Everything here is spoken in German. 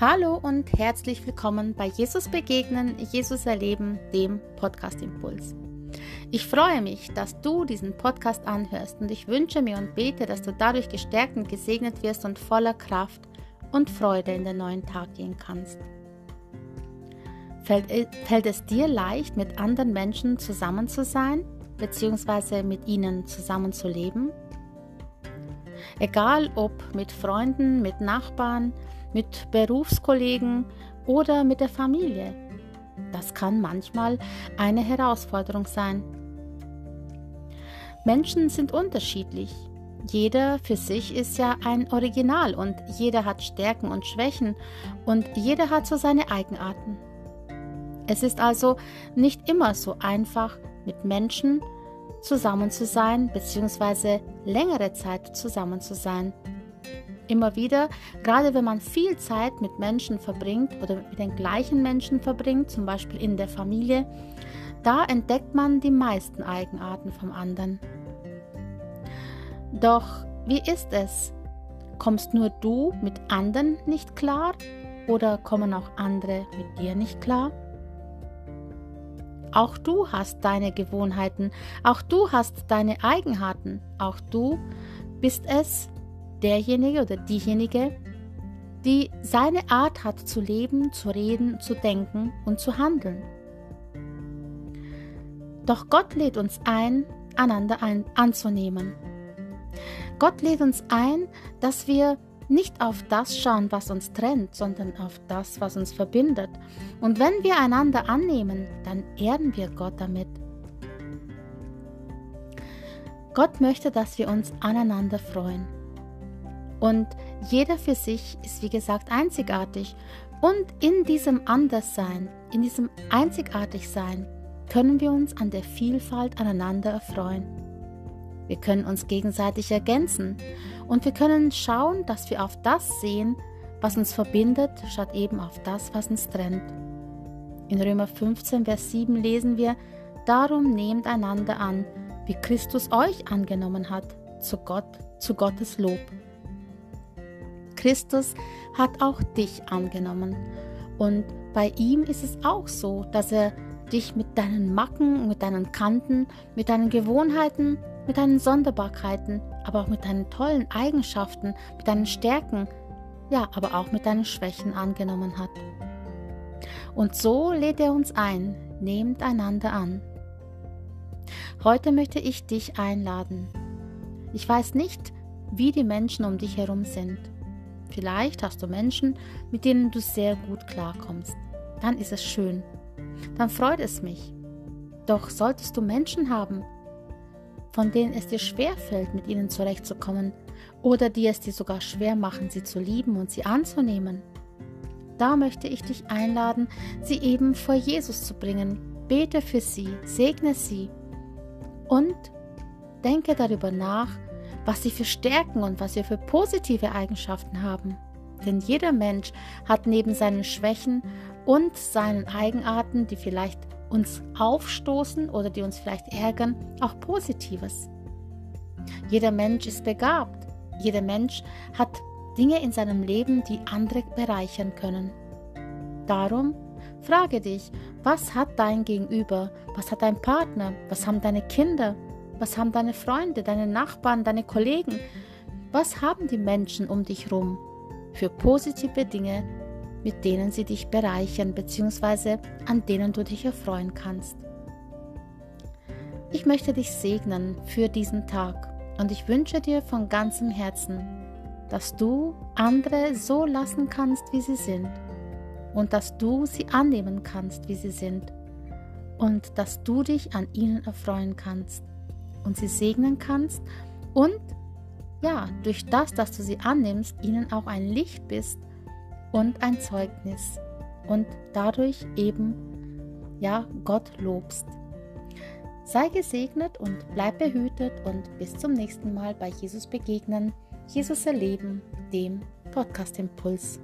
Hallo und herzlich willkommen bei Jesus Begegnen, Jesus Erleben, dem Podcast Impuls. Ich freue mich, dass du diesen Podcast anhörst und ich wünsche mir und bete, dass du dadurch gestärkt und gesegnet wirst und voller Kraft und Freude in den neuen Tag gehen kannst. Fällt, äh, es dir leicht, mit anderen Menschen zusammen zu sein, beziehungsweise mit ihnen zusammen zu leben? Egal ob mit Freunden, mit Nachbarn, mit Berufskollegen oder mit der Familie. Das kann manchmal eine Herausforderung sein. Menschen sind unterschiedlich. Jeder für sich ist ja ein Original und jeder hat Stärken und Schwächen und jeder hat so seine Eigenarten. Es ist also nicht immer so einfach, mit Menschen zusammen zu sein bzw. längere Zeit zusammen zu sein. Immer wieder, gerade wenn man viel Zeit mit Menschen verbringt oder mit den gleichen Menschen verbringt, zum Beispiel in der Familie, da entdeckt man die meisten Eigenarten vom anderen. Doch wie ist es? Kommst nur du mit anderen nicht klar oder kommen auch andere mit dir nicht klar? Auch du hast deine Gewohnheiten, auch du hast deine Eigenarten, auch du bist es, derjenige oder diejenige, die seine Art hat zu leben, zu reden, zu denken und zu handeln. Doch Gott lädt uns ein, einander ein, anzunehmen. Gott lädt uns ein, dass wir nicht auf das schauen, was uns trennt, sondern auf das, was uns verbindet. Und wenn wir einander annehmen, dann ehren wir Gott damit. Gott möchte, dass wir uns aneinander freuen. Und jeder für sich ist, wie gesagt, einzigartig. Und in diesem Anderssein, in diesem Einzigartigsein, können wir uns an der Vielfalt aneinander erfreuen. Wir können uns gegenseitig ergänzen und wir können schauen, dass wir auf das sehen, was uns verbindet, statt eben auf das, was uns trennt. In Römer 15, Vers 7 lesen wir, Darum nehmt einander an, wie Christus euch angenommen hat, zu Gott, zu Gottes Lob. Christus hat auch dich angenommen. Und bei ihm ist es auch so, dass er dich mit deinen Macken, mit deinen Kanten, mit deinen Gewohnheiten, mit deinen Sonderbarkeiten, aber auch mit deinen tollen Eigenschaften, mit deinen Stärken, ja, aber auch mit deinen Schwächen angenommen hat. Und so lädt er uns ein, nehmt einander an. Heute möchte ich dich einladen. Ich weiß nicht, wie die Menschen um dich herum sind. Vielleicht hast du Menschen, mit denen du sehr gut klarkommst. Dann ist es schön. Dann freut es mich. Doch solltest du Menschen haben, von denen es dir schwer fällt, mit ihnen zurechtzukommen, oder die es dir sogar schwer machen, sie zu lieben und sie anzunehmen, da möchte ich dich einladen, sie eben vor Jesus zu bringen. Bete für sie, segne sie und denke darüber nach, was sie für Stärken und was sie für positive Eigenschaften haben. Denn jeder Mensch hat neben seinen Schwächen und seinen Eigenarten, die vielleicht uns aufstoßen oder die uns vielleicht ärgern, auch Positives. Jeder Mensch ist begabt. Jeder Mensch hat Dinge in seinem Leben, die andere bereichern können. Darum frage dich, was hat dein Gegenüber, was hat dein Partner, was haben deine Kinder, was haben deine Freunde, deine Nachbarn, deine Kollegen? Was haben die Menschen um dich herum für positive Dinge, mit denen sie dich bereichern bzw. an denen du dich erfreuen kannst? Ich möchte dich segnen für diesen Tag und ich wünsche dir von ganzem Herzen, dass du andere so lassen kannst, wie sie sind und dass du sie annehmen kannst, wie sie sind und dass du dich an ihnen erfreuen kannst und sie segnen kannst und ja, durch das, dass du sie annimmst, ihnen auch ein Licht bist und ein Zeugnis und dadurch eben ja Gott lobst. Sei gesegnet und bleib behütet und bis zum nächsten Mal bei Jesus begegnen, Jesus erleben, dem Podcast Impuls.